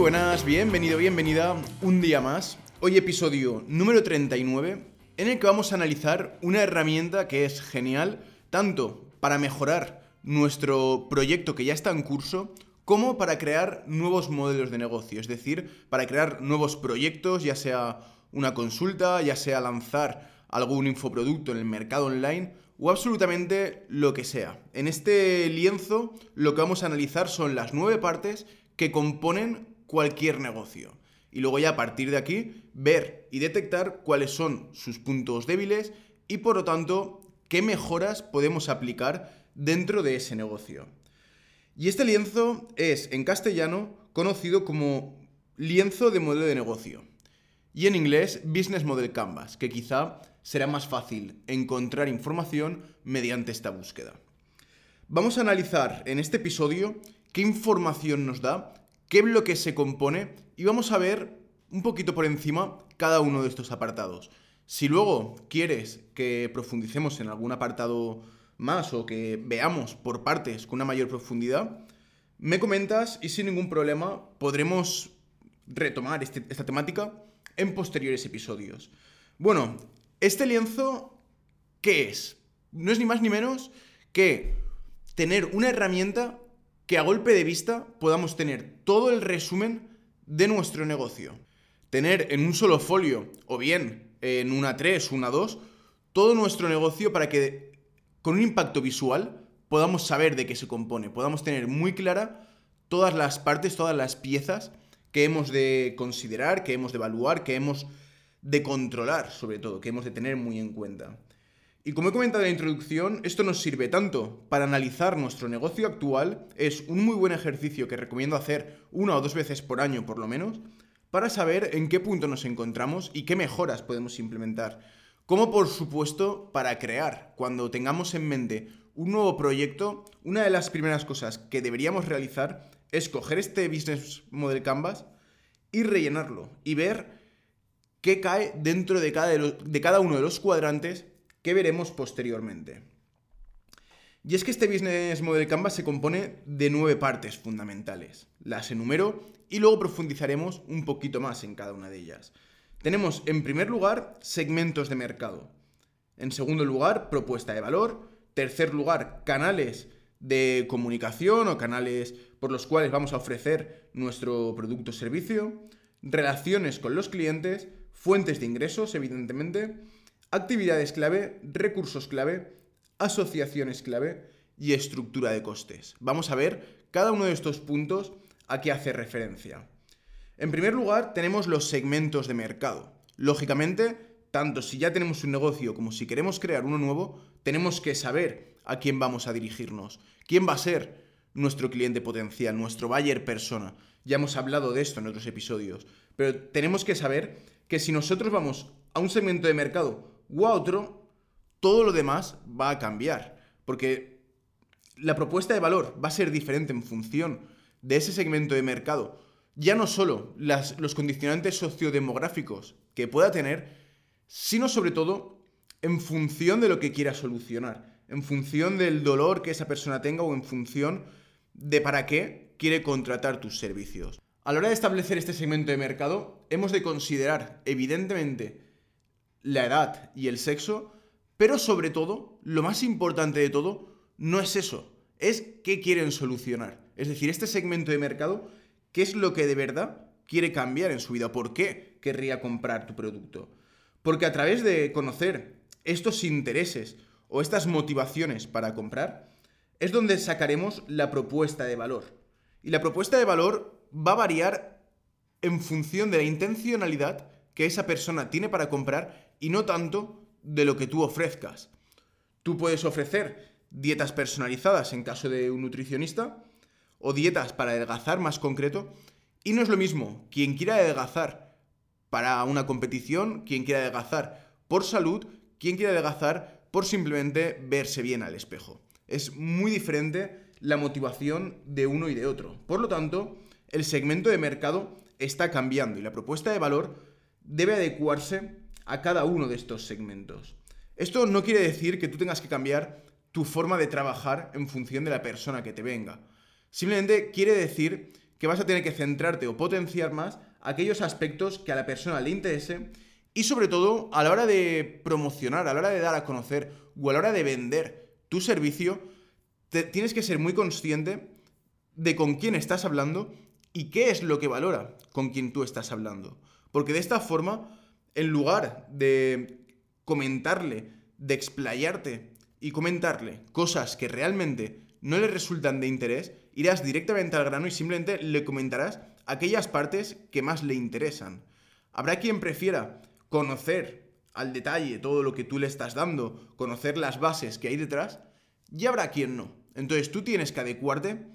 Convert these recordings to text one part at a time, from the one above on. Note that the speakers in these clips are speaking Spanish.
buenas, bienvenido, bienvenida un día más. Hoy episodio número 39 en el que vamos a analizar una herramienta que es genial tanto para mejorar nuestro proyecto que ya está en curso como para crear nuevos modelos de negocio, es decir, para crear nuevos proyectos, ya sea una consulta, ya sea lanzar algún infoproducto en el mercado online o absolutamente lo que sea. En este lienzo lo que vamos a analizar son las nueve partes que componen cualquier negocio. Y luego ya a partir de aquí ver y detectar cuáles son sus puntos débiles y por lo tanto qué mejoras podemos aplicar dentro de ese negocio. Y este lienzo es en castellano conocido como lienzo de modelo de negocio y en inglés Business Model Canvas, que quizá será más fácil encontrar información mediante esta búsqueda. Vamos a analizar en este episodio qué información nos da, qué bloque se compone y vamos a ver un poquito por encima cada uno de estos apartados. Si luego quieres que profundicemos en algún apartado más o que veamos por partes con una mayor profundidad, me comentas y sin ningún problema podremos retomar este, esta temática en posteriores episodios. Bueno, este lienzo, ¿qué es? No es ni más ni menos que tener una herramienta que a golpe de vista podamos tener todo el resumen de nuestro negocio. Tener en un solo folio o bien en una 3, una 2, todo nuestro negocio para que con un impacto visual podamos saber de qué se compone, podamos tener muy clara todas las partes, todas las piezas que hemos de considerar, que hemos de evaluar, que hemos de controlar, sobre todo, que hemos de tener muy en cuenta. Y como he comentado en la introducción, esto nos sirve tanto para analizar nuestro negocio actual, es un muy buen ejercicio que recomiendo hacer una o dos veces por año por lo menos, para saber en qué punto nos encontramos y qué mejoras podemos implementar. Como por supuesto para crear, cuando tengamos en mente un nuevo proyecto, una de las primeras cosas que deberíamos realizar es coger este Business Model Canvas y rellenarlo y ver qué cae dentro de cada, de, cada uno de los cuadrantes que veremos posteriormente. Y es que este Business Model Canvas se compone de nueve partes fundamentales. Las enumero y luego profundizaremos un poquito más en cada una de ellas. Tenemos en primer lugar segmentos de mercado. En segundo lugar, propuesta de valor. Tercer lugar, canales de comunicación o canales por los cuales vamos a ofrecer nuestro producto o servicio, relaciones con los clientes, fuentes de ingresos, evidentemente, actividades clave, recursos clave, asociaciones clave y estructura de costes. Vamos a ver cada uno de estos puntos a qué hace referencia. En primer lugar, tenemos los segmentos de mercado. Lógicamente, tanto si ya tenemos un negocio como si queremos crear uno nuevo, tenemos que saber a quién vamos a dirigirnos. ¿Quién va a ser nuestro cliente potencial, nuestro buyer persona? Ya hemos hablado de esto en otros episodios, pero tenemos que saber que si nosotros vamos a un segmento de mercado u a otro, todo lo demás va a cambiar, porque la propuesta de valor va a ser diferente en función de ese segmento de mercado. Ya no solo los condicionantes sociodemográficos que pueda tener, sino sobre todo en función de lo que quiera solucionar en función del dolor que esa persona tenga o en función de para qué quiere contratar tus servicios. A la hora de establecer este segmento de mercado, hemos de considerar, evidentemente, la edad y el sexo, pero sobre todo, lo más importante de todo, no es eso, es qué quieren solucionar. Es decir, este segmento de mercado, qué es lo que de verdad quiere cambiar en su vida, por qué querría comprar tu producto. Porque a través de conocer estos intereses o estas motivaciones para comprar, es donde sacaremos la propuesta de valor. Y la propuesta de valor va a variar en función de la intencionalidad que esa persona tiene para comprar y no tanto de lo que tú ofrezcas. Tú puedes ofrecer dietas personalizadas en caso de un nutricionista o dietas para adelgazar más concreto y no es lo mismo quien quiera adelgazar para una competición, quien quiera adelgazar por salud, quien quiera adelgazar por simplemente verse bien al espejo. Es muy diferente la motivación de uno y de otro. Por lo tanto, el segmento de mercado está cambiando y la propuesta de valor debe adecuarse a cada uno de estos segmentos. Esto no quiere decir que tú tengas que cambiar tu forma de trabajar en función de la persona que te venga. Simplemente quiere decir que vas a tener que centrarte o potenciar más aquellos aspectos que a la persona le interese y sobre todo a la hora de promocionar, a la hora de dar a conocer o a la hora de vender tu servicio, tienes que ser muy consciente de con quién estás hablando y qué es lo que valora con quien tú estás hablando. Porque de esta forma, en lugar de comentarle, de explayarte y comentarle cosas que realmente no le resultan de interés, irás directamente al grano y simplemente le comentarás aquellas partes que más le interesan. Habrá quien prefiera conocer al detalle todo lo que tú le estás dando, conocer las bases que hay detrás, y habrá quien no. Entonces tú tienes que adecuarte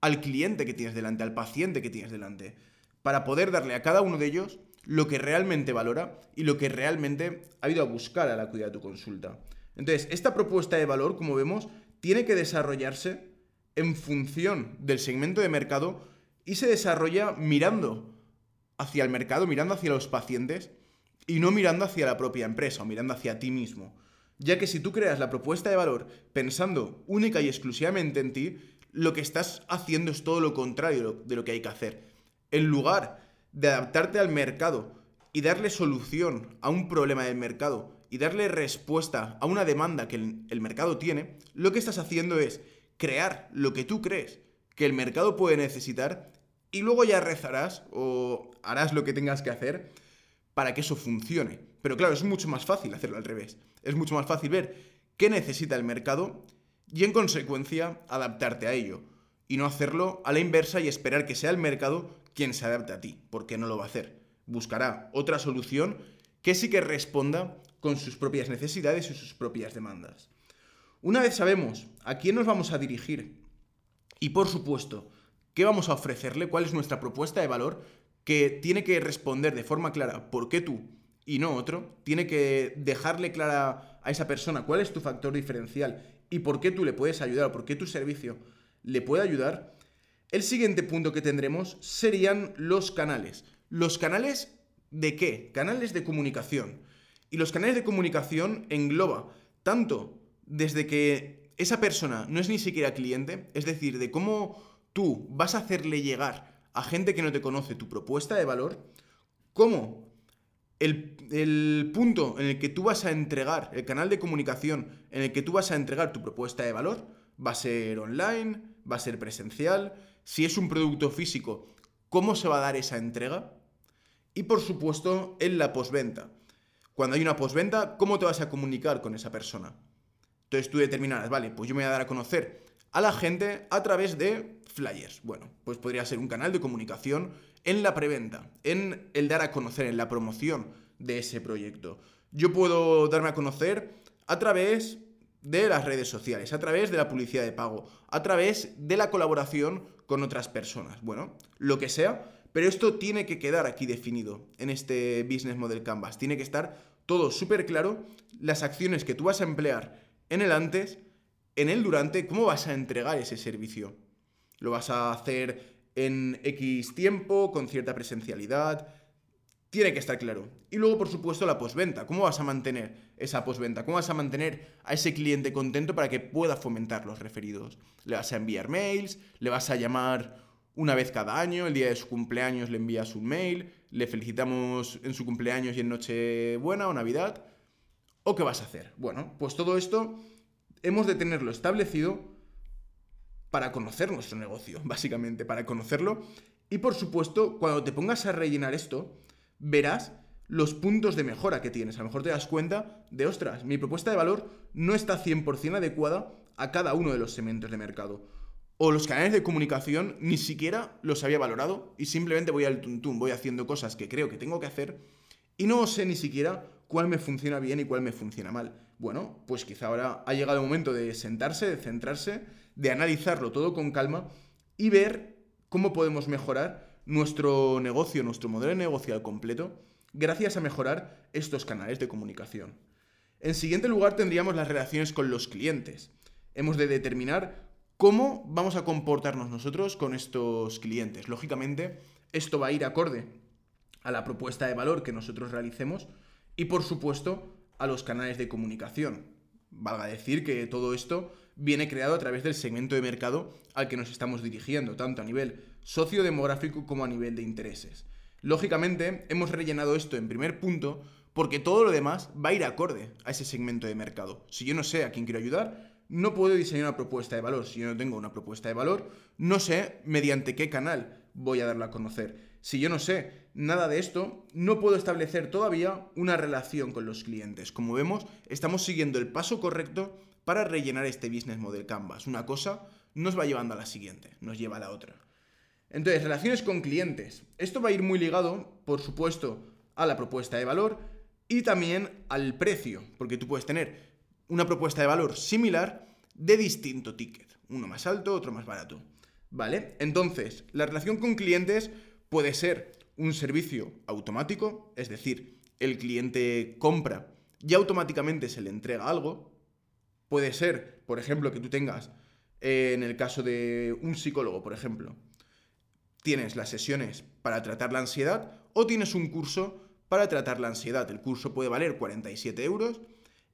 al cliente que tienes delante, al paciente que tienes delante, para poder darle a cada uno de ellos lo que realmente valora y lo que realmente ha ido a buscar a la de tu consulta. Entonces, esta propuesta de valor, como vemos, tiene que desarrollarse en función del segmento de mercado y se desarrolla mirando hacia el mercado, mirando hacia los pacientes y no mirando hacia la propia empresa o mirando hacia ti mismo. Ya que si tú creas la propuesta de valor pensando única y exclusivamente en ti, lo que estás haciendo es todo lo contrario de lo que hay que hacer. En lugar de adaptarte al mercado y darle solución a un problema del mercado y darle respuesta a una demanda que el, mercado tiene, lo que estás haciendo es crear lo que tú crees que el mercado puede necesitar y luego ya rezarás o harás lo que tengas que hacer para que eso funcione. Pero claro, es mucho más fácil hacerlo al revés. Es mucho más fácil ver qué necesita el mercado y en consecuencia adaptarte a ello. Y no hacerlo a la inversa y esperar que sea el mercado quien se adapte a ti, porque no lo va a hacer. Buscará otra solución que sí que responda con sus propias necesidades y sus propias demandas. Una vez sabemos a quién nos vamos a dirigir y por supuesto qué vamos a ofrecerle, cuál es nuestra propuesta de valor, que tiene que responder de forma clara por qué tú y no otro, tiene que dejarle clara a esa persona cuál es tu factor diferencial y por qué tú le puedes ayudar o por qué tu servicio le puede ayudar, el siguiente punto que tendremos serían los canales. ¿Los canales de qué? Canales de comunicación. Y los canales de comunicación engloba tanto desde que esa persona no es ni siquiera cliente, es decir, de cómo tú vas a hacerle llegar a gente que no te conoce tu propuesta de valor, como el, el, punto en el que tú vas a entregar, el canal de comunicación en el que tú vas a entregar tu propuesta de valor, va a ser online, va a ser presencial, si es un producto físico, cómo se va a dar esa entrega y por supuesto en la posventa. Cuando hay una posventa, ¿cómo te vas a comunicar con esa persona? Entonces tú determinarás, vale, pues yo me voy a dar a conocer a la gente a través de flyers. Bueno, pues podría ser un canal de comunicación en la preventa, en el dar a conocer, en la promoción de ese proyecto. Yo puedo darme a conocer a través de las redes sociales, a través de la publicidad de pago, a través de la colaboración con otras personas. Bueno, lo que sea, pero esto tiene que quedar aquí definido en este Business Model Canvas. Tiene que estar todo súper claro, las acciones que tú vas a emplear en el antes, en el durante, cómo vas a entregar ese servicio. Lo vas a hacer en X tiempo, con cierta presencialidad, tiene que estar claro. Y luego, por supuesto, la posventa. ¿Cómo vas a mantener esa posventa? ¿Cómo vas a mantener a ese cliente contento para que pueda fomentar los referidos? ¿Le vas a enviar mails? ¿Le vas a llamar una vez cada año? ¿El día de su cumpleaños le envías un mail? ¿Le felicitamos en su cumpleaños y en Nochebuena o Navidad? ¿O qué vas a hacer? Bueno, pues todo esto hemos de tenerlo establecido para conocer nuestro negocio, básicamente, para conocerlo. Y por supuesto, cuando te pongas a rellenar esto, verás los puntos de mejora que tienes. A lo mejor te das cuenta de, ostras, mi propuesta de valor no está 100% adecuada a cada uno de los segmentos de mercado. O los canales de comunicación ni siquiera los había valorado y simplemente voy al tuntún, voy haciendo cosas que creo que tengo que hacer y no sé ni siquiera cuál me funciona bien y cuál me funciona mal. Bueno, pues quizá ahora ha llegado el momento de sentarse, de centrarse, de analizarlo todo con calma y ver cómo podemos mejorar nuestro negocio, nuestro modelo de negocio al completo, gracias a mejorar estos canales de comunicación. En siguiente lugar tendríamos las relaciones con los clientes. Hemos de determinar cómo vamos a comportarnos nosotros con estos clientes. Lógicamente, esto va a ir acorde a la propuesta de valor que nosotros realicemos y, por supuesto, a los canales de comunicación. Valga decir que todo esto viene creado a través del segmento de mercado al que nos estamos dirigiendo, tanto a nivel sociodemográfico como a nivel de intereses. Lógicamente, hemos rellenado esto en primer punto porque todo lo demás va a ir acorde a ese segmento de mercado. Si yo no sé a quién quiero ayudar, no puedo diseñar una propuesta de valor. Si yo no tengo una propuesta de valor, no sé mediante qué canal voy a darla a conocer. Si yo no sé nada de esto, no puedo establecer todavía una relación con los clientes. Como vemos, estamos siguiendo el paso correcto para rellenar este business model Canvas. Una cosa nos va llevando a la siguiente, nos lleva a la otra. Entonces, relaciones con clientes. Esto va a ir muy ligado, por supuesto, a la propuesta de valor y también al precio, porque tú puedes tener una propuesta de valor similar de distinto ticket, uno más alto, otro más barato. ¿Vale? Entonces, la relación con clientes puede ser un servicio automático, es decir, el cliente compra y automáticamente se le entrega algo. Puede ser, por ejemplo, que tú tengas, eh, en el caso de un psicólogo, por ejemplo, tienes las sesiones para tratar la ansiedad o tienes un curso para tratar la ansiedad. El curso puede valer 47 euros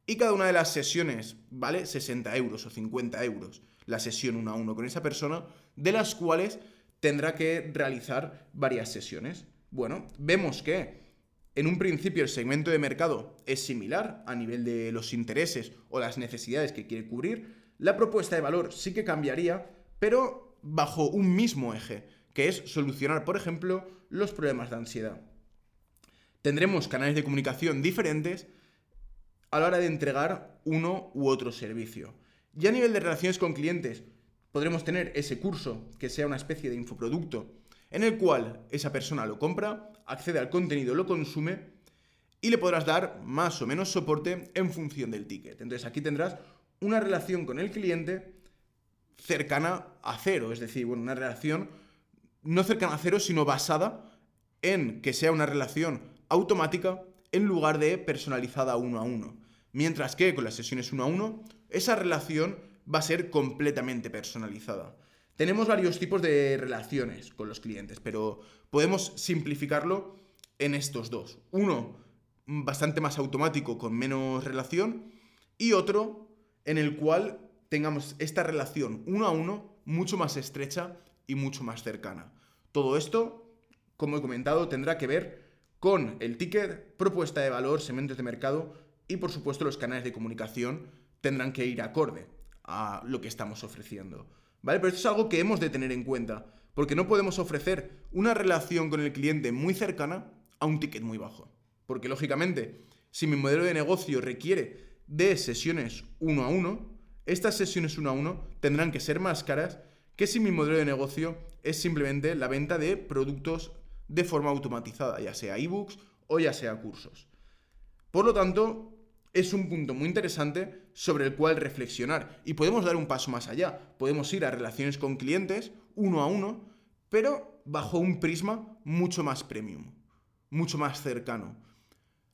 y cada una de las sesiones vale 60 euros o 50 euros. La sesión uno a uno con esa persona, de las cuales tendrá que realizar varias sesiones. Bueno, vemos que en un principio el segmento de mercado es similar a nivel de los intereses o las necesidades que quiere cubrir. La propuesta de valor sí que cambiaría, pero bajo un mismo eje que es solucionar, por ejemplo, los problemas de ansiedad. Tendremos canales de comunicación diferentes a la hora de entregar uno u otro servicio. Y a nivel de relaciones con clientes, podremos tener ese curso que sea una especie de infoproducto en el cual esa persona lo compra, accede al contenido, lo consume y le podrás dar más o menos soporte en función del ticket. Entonces aquí tendrás una relación con el cliente cercana a cero, es decir, bueno, una relación no cercana a cero, sino basada en que sea una relación automática en lugar de personalizada uno a uno. Mientras que con las sesiones uno a uno, esa relación va a ser completamente personalizada. Tenemos varios tipos de relaciones con los clientes, pero podemos simplificarlo en estos dos. Uno bastante más automático con menos relación y otro en el cual tengamos esta relación uno a uno mucho más estrecha y mucho más cercana. Todo esto, como he comentado, tendrá que ver con el ticket, propuesta de valor, segmentos de mercado y por supuesto los canales de comunicación tendrán que ir acorde a lo que estamos ofreciendo. ¿Vale? Pero esto es algo que hemos de tener en cuenta, porque no podemos ofrecer una relación con el cliente muy cercana a un ticket muy bajo. Porque lógicamente, si mi modelo de negocio requiere de sesiones uno a uno, estas sesiones uno a uno tendrán que ser más caras que si mi modelo de negocio es simplemente la venta de productos de forma automatizada, ya sea ebooks o ya sea cursos. Por lo tanto, es un punto muy interesante sobre el cual reflexionar. Y podemos dar un paso más allá. Podemos ir a relaciones con clientes uno a uno, pero bajo un prisma mucho más premium, mucho más cercano,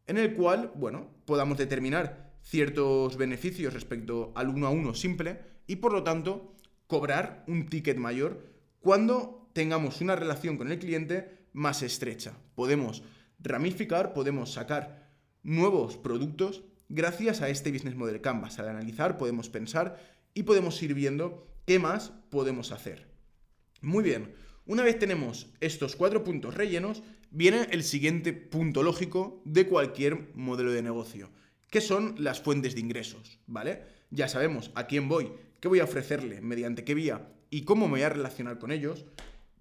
en el cual, bueno, podamos determinar ciertos beneficios respecto al uno a uno simple y por lo tanto cobrar un ticket mayor cuando tengamos una relación con el cliente más estrecha. Podemos ramificar, podemos sacar nuevos productos gracias a este Business Model Canvas. Al analizar podemos pensar y podemos ir viendo qué más podemos hacer. Muy bien, una vez tenemos estos cuatro puntos rellenos, viene el siguiente punto lógico de cualquier modelo de negocio, que son las fuentes de ingresos, ¿vale? Ya sabemos a quién voy, qué voy a ofrecerle, mediante qué vía y cómo me voy a relacionar con ellos.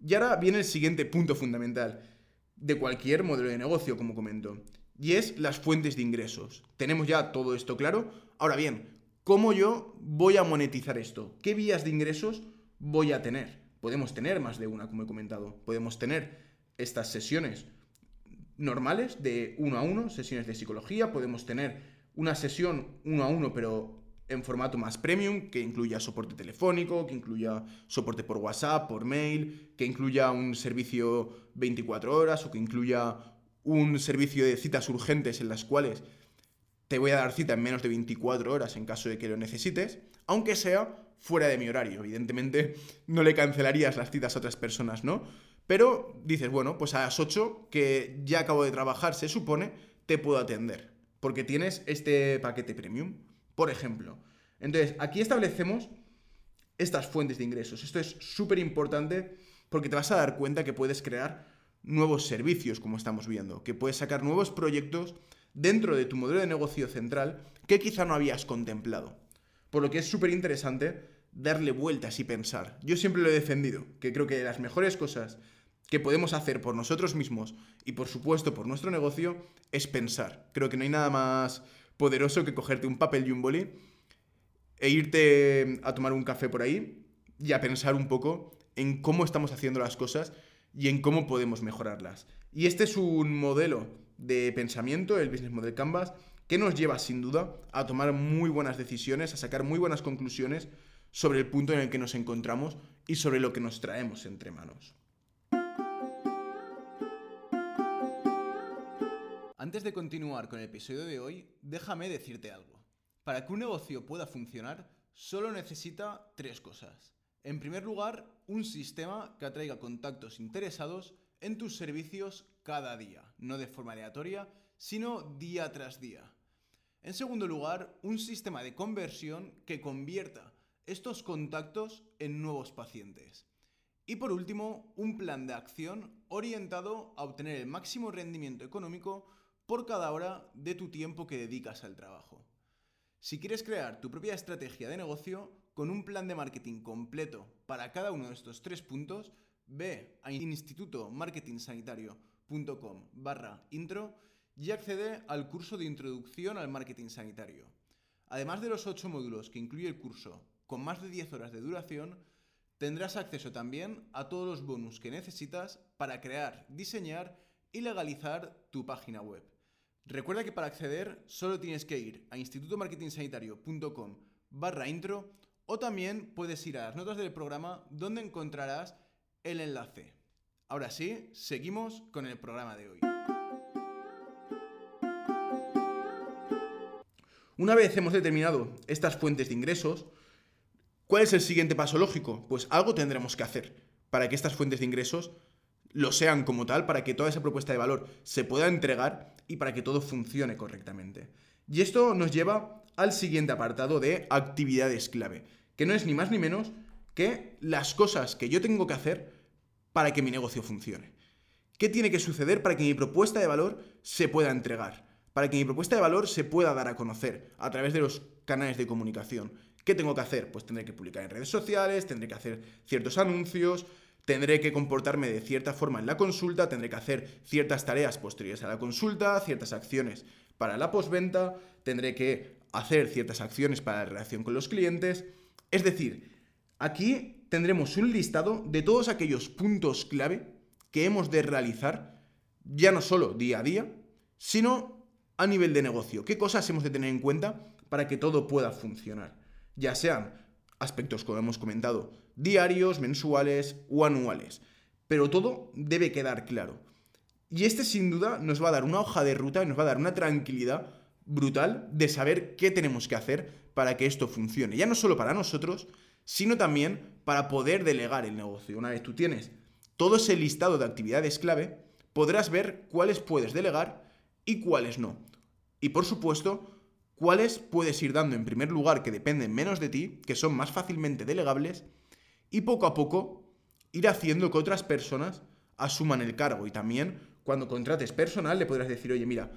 Y ahora viene el siguiente punto fundamental de cualquier modelo de negocio, como comento y es las fuentes de ingresos. Tenemos ya todo esto claro. Ahora bien, ¿cómo yo voy a monetizar esto? ¿Qué vías de ingresos voy a tener? Podemos tener más de una, como he comentado. Podemos tener estas sesiones normales de uno a uno, sesiones de psicología. Podemos tener una sesión uno a uno, pero en formato más premium, que incluya soporte telefónico, que incluya soporte por WhatsApp, por mail, que incluya un servicio 24 horas o que incluya un servicio de citas urgentes en las cuales te voy a dar cita en menos de 24 horas en caso de que lo necesites, aunque sea fuera de mi horario. Evidentemente no le cancelarías las citas a otras personas, ¿no? Pero dices, bueno, pues a las 8 que ya acabo de trabajar, se supone, te puedo atender, porque tienes este paquete premium, por ejemplo. Entonces, aquí establecemos estas fuentes de ingresos. Esto es súper importante porque te vas a dar cuenta que puedes crear nuevos servicios, como estamos viendo, que puedes sacar nuevos proyectos dentro de tu modelo de negocio central que quizá no habías contemplado. Por lo que es súper interesante darle vueltas y pensar. Yo siempre lo he defendido, que creo que las mejores cosas que podemos hacer por nosotros mismos y por supuesto por nuestro negocio es pensar. Creo que no hay nada más poderoso que cogerte un papel y un boli e irte a tomar un café por ahí y a pensar un poco en cómo estamos haciendo las cosas y en cómo podemos mejorarlas. Y este es un modelo de pensamiento, el Business Model Canvas, que nos lleva sin duda a tomar muy buenas decisiones, a sacar muy buenas conclusiones sobre el punto en el que nos encontramos y sobre lo que nos traemos entre manos. Antes de continuar con el episodio de hoy, déjame decirte algo. Para que un negocio pueda funcionar, solo necesita tres cosas. En primer lugar, un sistema que atraiga contactos interesados en tus servicios cada día, no de forma aleatoria, sino día tras día. En segundo lugar, un sistema de conversión que convierta estos contactos en nuevos pacientes. Y por último, un plan de acción orientado a obtener el máximo rendimiento económico por cada hora de tu tiempo que dedicas al trabajo. Si quieres crear tu propia estrategia de negocio con un plan de marketing completo para cada uno de estos tres puntos, ve a institutomarketingsanitario.com barra intro y accede al curso de introducción al marketing sanitario. Además de los 8 módulos que incluye el curso, con más de 10 horas de duración, tendrás acceso también a todos los bonus que necesitas para crear, diseñar y legalizar tu página web. Recuerda que para acceder solo tienes que ir a institutomarketingsanitario.com barra intro o también puedes ir a las notas del programa donde encontrarás el enlace. Ahora sí, seguimos con el programa de hoy. Una vez hemos determinado estas fuentes de ingresos, ¿cuál es el siguiente paso lógico? Pues algo tendremos que hacer para que estas fuentes de ingresos lo sean como tal, para que toda esa propuesta de valor se pueda entregar y para que todo funcione correctamente. Y esto nos lleva al siguiente apartado de actividades clave, que no es ni más ni menos que las cosas que yo tengo que hacer para que mi negocio funcione. ¿Qué tiene que suceder para que mi propuesta de valor se pueda entregar? Para que mi propuesta de valor se pueda dar a conocer a través de los canales de comunicación. ¿Qué tengo que hacer? Pues tendré que publicar en redes sociales, tendré que hacer ciertos anuncios, tendré que comportarme de cierta forma en la consulta, tendré que hacer ciertas tareas posteriores a la consulta, ciertas acciones para la postventa, tendré que hacer ciertas acciones para la relación con los clientes. Es decir, Aquí tendremos un listado de todos aquellos puntos clave que hemos de realizar, ya no solo día a día, sino a nivel de negocio. ¿Qué cosas hemos de tener en cuenta para que todo pueda funcionar? Ya sean aspectos, como hemos comentado, diarios, mensuales o anuales. Pero todo debe quedar claro. Y este sin duda nos va a dar una hoja de ruta y nos va a dar una tranquilidad brutal de saber qué tenemos que hacer para que esto funcione. Ya no solo para nosotros, sino también para poder delegar el negocio. Una vez tú tienes todo ese listado de actividades clave, podrás ver cuáles puedes delegar y cuáles no. Y por supuesto, cuáles puedes ir dando en primer lugar que dependen menos de ti, que son más fácilmente delegables, y poco a poco ir haciendo que otras personas asuman el cargo. Y también cuando contrates personal le podrás decir, oye, mira,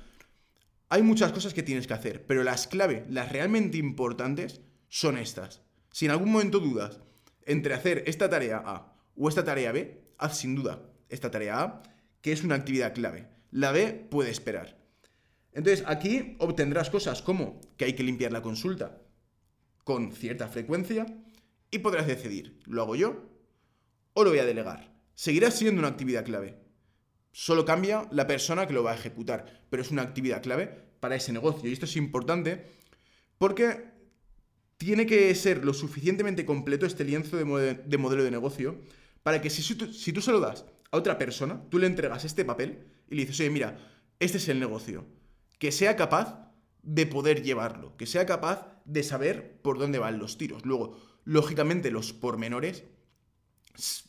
hay muchas cosas que tienes que hacer, pero las clave, las realmente importantes, son estas. Si en algún momento dudas entre hacer esta tarea A o esta tarea B, haz sin duda esta tarea A, que es una actividad clave. La B puede esperar. Entonces, aquí obtendrás cosas como que hay que limpiar la consulta con cierta frecuencia y podrás decidir, ¿lo hago yo o lo voy a delegar? Seguirá siendo una actividad clave. Solo cambia la persona que lo va a ejecutar, pero es una actividad clave para ese negocio. Y esto es importante porque tiene que ser lo suficientemente completo este lienzo de, modelo de negocio para que si, tú, si tú se lo das a otra persona, tú le entregas este papel y le dices, oye, mira, este es el negocio. Que sea capaz de poder llevarlo, que sea capaz de saber por dónde van los tiros. Luego, lógicamente, los pormenores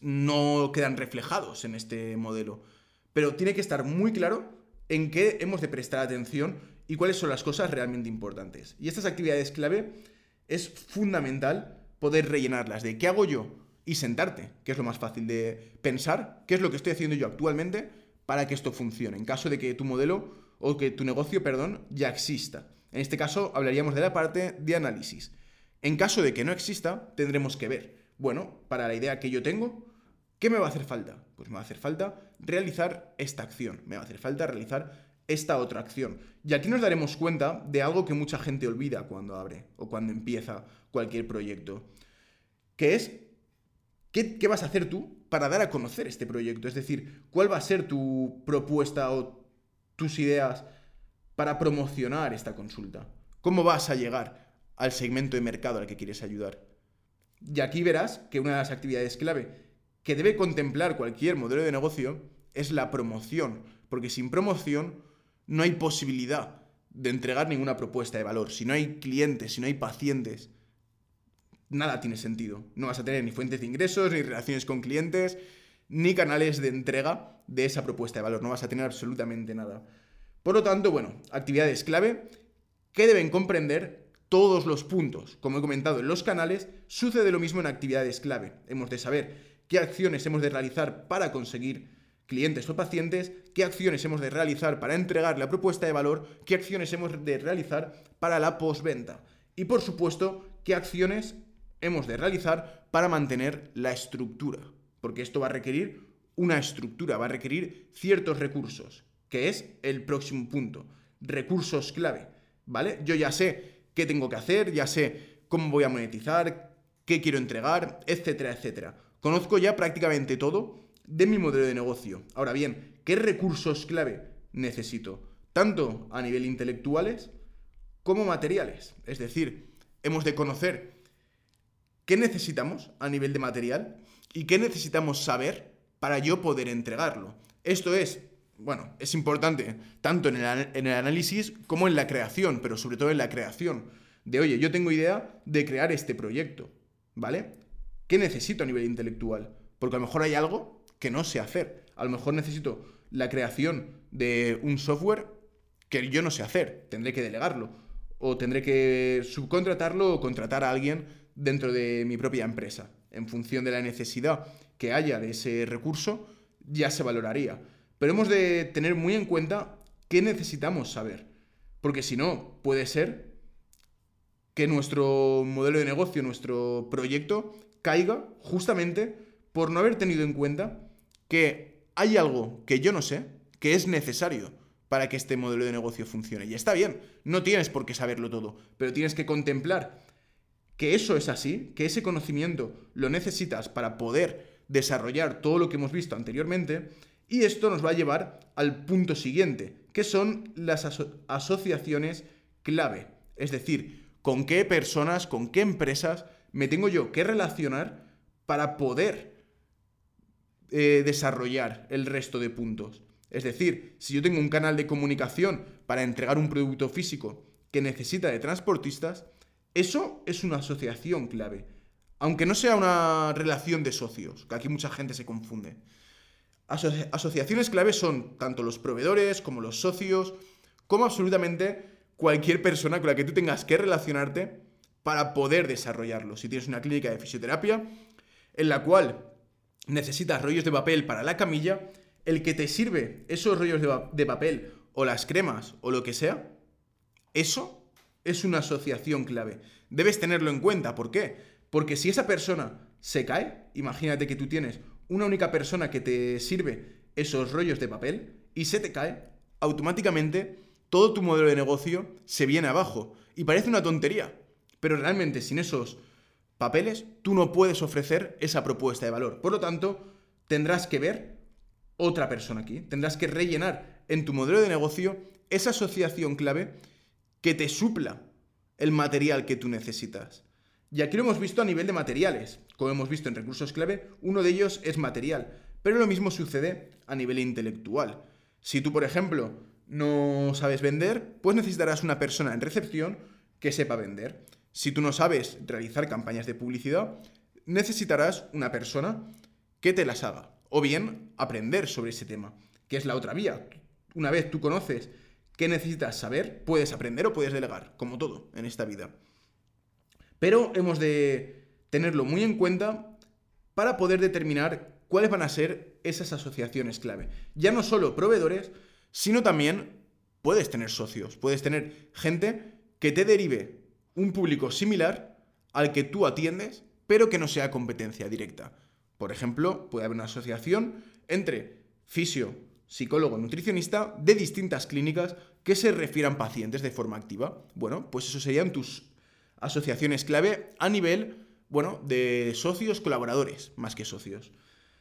no quedan reflejados en este modelo, pero tiene que estar muy claro en qué hemos de prestar atención y cuáles son las cosas realmente importantes. Y estas actividades clave es fundamental poder rellenarlas de ¿qué hago yo? Y sentarte, que es lo más fácil de pensar, qué es lo que estoy haciendo yo actualmente para que esto funcione, en caso de que tu modelo o que tu negocio, perdón, ya exista. En este caso hablaríamos de la parte de análisis. En caso de que no exista, tendremos que ver, bueno, para la idea que yo tengo, ¿qué me va a hacer falta? Pues me va a hacer falta realizar esta acción, me va a hacer falta realizar esta otra acción. Y aquí nos daremos cuenta de algo que mucha gente olvida cuando abre o cuando empieza cualquier proyecto, que es ¿qué, ¿qué, vas a hacer tú para dar a conocer este proyecto? Es decir, ¿cuál va a ser tu propuesta o tus ideas para promocionar esta consulta? ¿Cómo vas a llegar al segmento de mercado al que quieres ayudar? Y aquí verás que una de las actividades clave que debe contemplar cualquier modelo de negocio es la promoción, porque sin promoción no hay posibilidad de entregar ninguna propuesta de valor. Si no hay clientes, si no hay pacientes, nada tiene sentido. No vas a tener ni fuentes de ingresos, ni relaciones con clientes, ni canales de entrega de esa propuesta de valor. No vas a tener absolutamente nada. Por lo tanto, bueno, actividades clave que deben comprender todos los puntos. Como he comentado en los canales, sucede lo mismo en actividades clave. Hemos de saber qué acciones hemos de realizar para conseguir clientes o pacientes, qué acciones hemos de realizar para entregar la propuesta de valor, qué acciones hemos de realizar para la postventa y por supuesto qué acciones hemos de realizar para mantener la estructura, porque esto va a requerir una estructura, va a requerir ciertos recursos, que es el próximo punto, recursos clave, ¿vale? Yo ya sé qué tengo que hacer, ya sé cómo voy a monetizar, qué quiero entregar, etcétera, etcétera. Conozco ya prácticamente todo de mi modelo de negocio. Ahora bien, ¿qué recursos clave necesito? Tanto a nivel intelectuales como materiales. Es decir, hemos de conocer qué necesitamos a nivel de material y qué necesitamos saber para yo poder entregarlo. Esto es, bueno, es importante tanto en el, en el análisis como en la creación, pero sobre todo en la creación. De, oye, yo tengo idea de crear este proyecto, ¿vale? ¿Qué necesito a nivel intelectual? Porque a lo mejor hay algo que no sé hacer. A lo mejor necesito la creación de un software que yo no sé hacer. Tendré que delegarlo. O tendré que subcontratarlo o contratar a alguien dentro de mi propia empresa. En función de la necesidad que haya de ese recurso, ya se valoraría. Pero hemos de tener muy en cuenta qué necesitamos saber. Porque si no, puede ser que nuestro modelo de negocio, nuestro proyecto, caiga justamente por no haber tenido en cuenta que hay algo que yo no sé, que es necesario para que este modelo de negocio funcione. Y está bien, no tienes por qué saberlo todo, pero tienes que contemplar que eso es así, que ese conocimiento lo necesitas para poder desarrollar todo lo que hemos visto anteriormente, y esto nos va a llevar al punto siguiente, que son las asociaciones clave. Es decir, con qué personas, con qué empresas me tengo yo que relacionar para poder eh, desarrollar el resto de puntos. Es decir, si yo tengo un canal de comunicación para entregar un producto físico que necesita de transportistas, eso es una asociación clave. Aunque no sea una relación de socios, que aquí mucha gente se confunde. Asociaciones clave son tanto los proveedores como los socios, como absolutamente cualquier persona con la que tú tengas que relacionarte para poder desarrollarlo. Si tienes una clínica de fisioterapia en la cual necesitas rollos de papel para la camilla, el que te sirve esos rollos de, papel o las cremas o lo que sea, eso es una asociación clave. Debes tenerlo en cuenta. ¿Por qué? Porque si esa persona se cae, imagínate que tú tienes una única persona que te sirve esos rollos de papel y se te cae, automáticamente todo tu modelo de negocio se viene abajo. Y parece una tontería, pero realmente sin esos papeles, tú no puedes ofrecer esa propuesta de valor. Por lo tanto, tendrás que ver otra persona aquí. Tendrás que rellenar en tu modelo de negocio esa asociación clave que te supla el material que tú necesitas. Y aquí lo hemos visto a nivel de materiales. Como hemos visto en recursos clave, uno de ellos es material. Pero lo mismo sucede a nivel intelectual. Si tú, por ejemplo, no sabes vender, pues necesitarás una persona en recepción que sepa vender. Si tú no sabes realizar campañas de publicidad, necesitarás una persona que te las haga. O bien aprender sobre ese tema, que es la otra vía. Una vez tú conoces qué necesitas saber, puedes aprender o puedes delegar, como todo en esta vida. Pero hemos de tenerlo muy en cuenta para poder determinar cuáles van a ser esas asociaciones clave. Ya no solo proveedores, sino también puedes tener socios, puedes tener gente que te derive un público similar al que tú atiendes, pero que no sea competencia directa. Por ejemplo, puede haber una asociación entre fisio, psicólogo, nutricionista de distintas clínicas que se refieran pacientes de forma activa. Bueno, pues eso serían tus asociaciones clave a nivel, bueno, de socios colaboradores, más que socios.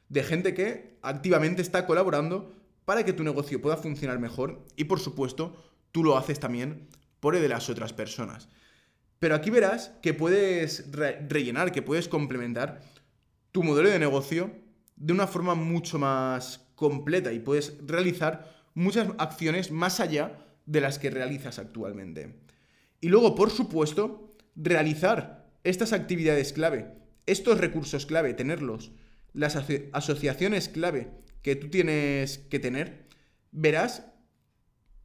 De gente que activamente está colaborando para que tu negocio pueda funcionar mejor y por supuesto tú lo haces también por el de las otras personas. Pero aquí verás que puedes rellenar, que puedes complementar tu modelo de negocio de una forma mucho más completa y puedes realizar muchas acciones más allá de las que realizas actualmente. Y luego, por supuesto, realizar estas actividades clave, estos recursos clave, tenerlos, las asociaciones clave que tú tienes que tener, verás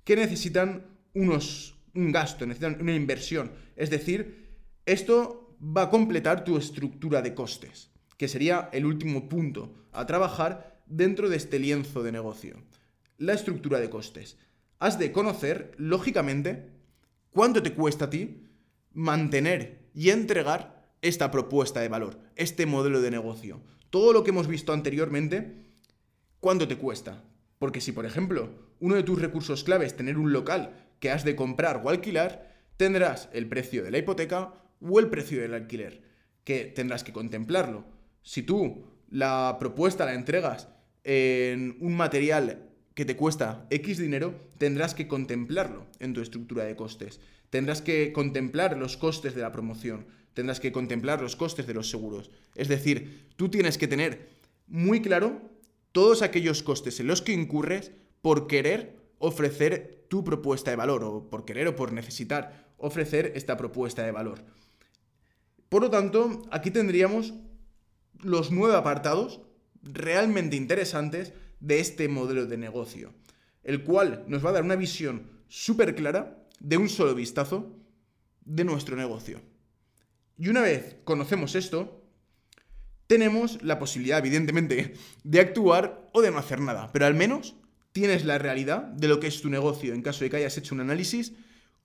que necesitan unos, un gasto, necesitan una inversión. Es decir, esto va a completar tu estructura de costes, que sería el último punto a trabajar dentro de este lienzo de negocio. La estructura de costes. Has de conocer, lógicamente, cuánto te cuesta a ti mantener y entregar esta propuesta de valor, este modelo de negocio. Todo lo que hemos visto anteriormente, ¿cuánto te cuesta? Porque si, por ejemplo, uno de tus recursos clave es tener un local que has de comprar o alquilar, tendrás el precio de la hipoteca o el precio del alquiler, que tendrás que contemplarlo. Si tú la propuesta la entregas en un material que te cuesta X dinero, tendrás que contemplarlo en tu estructura de costes. Tendrás que contemplar los costes de la promoción, tendrás que contemplar los costes de los seguros. Es decir, tú tienes que tener muy claro todos aquellos costes en los que incurres por querer ofrecer tu propuesta de valor o por querer o por necesitar ofrecer esta propuesta de valor. Por lo tanto, aquí tendríamos los nueve apartados realmente interesantes de este modelo de negocio, el cual nos va a dar una visión súper clara de un solo vistazo de nuestro negocio. Y una vez conocemos esto, tenemos la posibilidad, evidentemente, de actuar o de no hacer nada, pero al menos tienes la realidad de lo que es tu negocio en caso de que hayas hecho un análisis,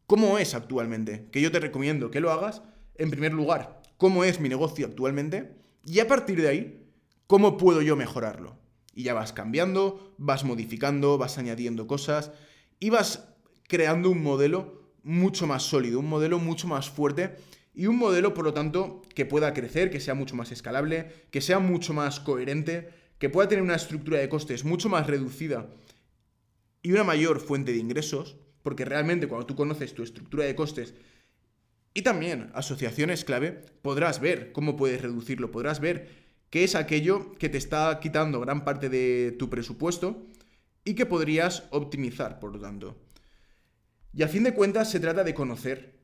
cómo es actualmente, que yo te recomiendo que lo hagas, en primer lugar, cómo es mi negocio actualmente, y a partir de ahí, ¿Cómo puedo yo mejorarlo? Y ya vas cambiando, vas modificando, vas añadiendo cosas y vas creando un modelo mucho más sólido, un modelo mucho más fuerte y un modelo, por lo tanto, que pueda crecer, que sea mucho más escalable, que sea mucho más coherente, que pueda tener una estructura de costes mucho más reducida y una mayor fuente de ingresos, porque realmente cuando tú conoces tu estructura de costes y también asociaciones clave, podrás ver cómo puedes reducirlo, podrás ver que es aquello que te está quitando gran parte de tu presupuesto y que podrías optimizar, por lo tanto. Y a fin de cuentas se trata de conocer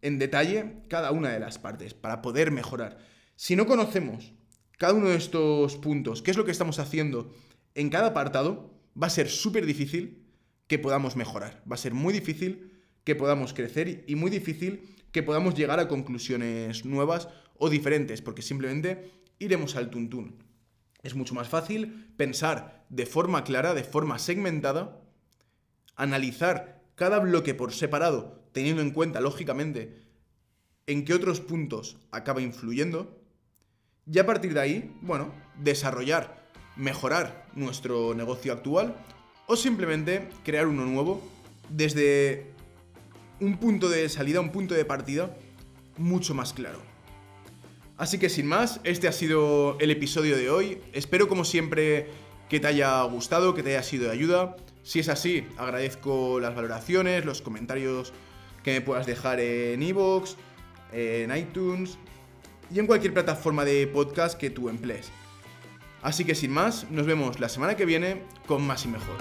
en detalle cada una de las partes para poder mejorar. Si no conocemos cada uno de estos puntos, qué es lo que estamos haciendo en cada apartado, va a ser súper difícil que podamos mejorar. Va a ser muy difícil que podamos crecer y muy difícil que podamos llegar a conclusiones nuevas o diferentes, porque simplemente iremos al tuntún. Es mucho más fácil pensar de forma clara, de forma segmentada, analizar cada bloque por separado, teniendo en cuenta, lógicamente, en qué otros puntos acaba influyendo, y a partir de ahí, bueno, desarrollar, mejorar nuestro negocio actual o simplemente crear uno nuevo desde un punto de salida, un punto de partida mucho más claro. Así que sin más, este ha sido el episodio de hoy. Espero como siempre que te haya gustado, que te haya sido de ayuda. Si es así, agradezco las valoraciones, los comentarios que me puedas dejar en iVoox, en iTunes y en cualquier plataforma de podcast que tú emplees. Así que sin más, nos vemos la semana que viene con más y mejor.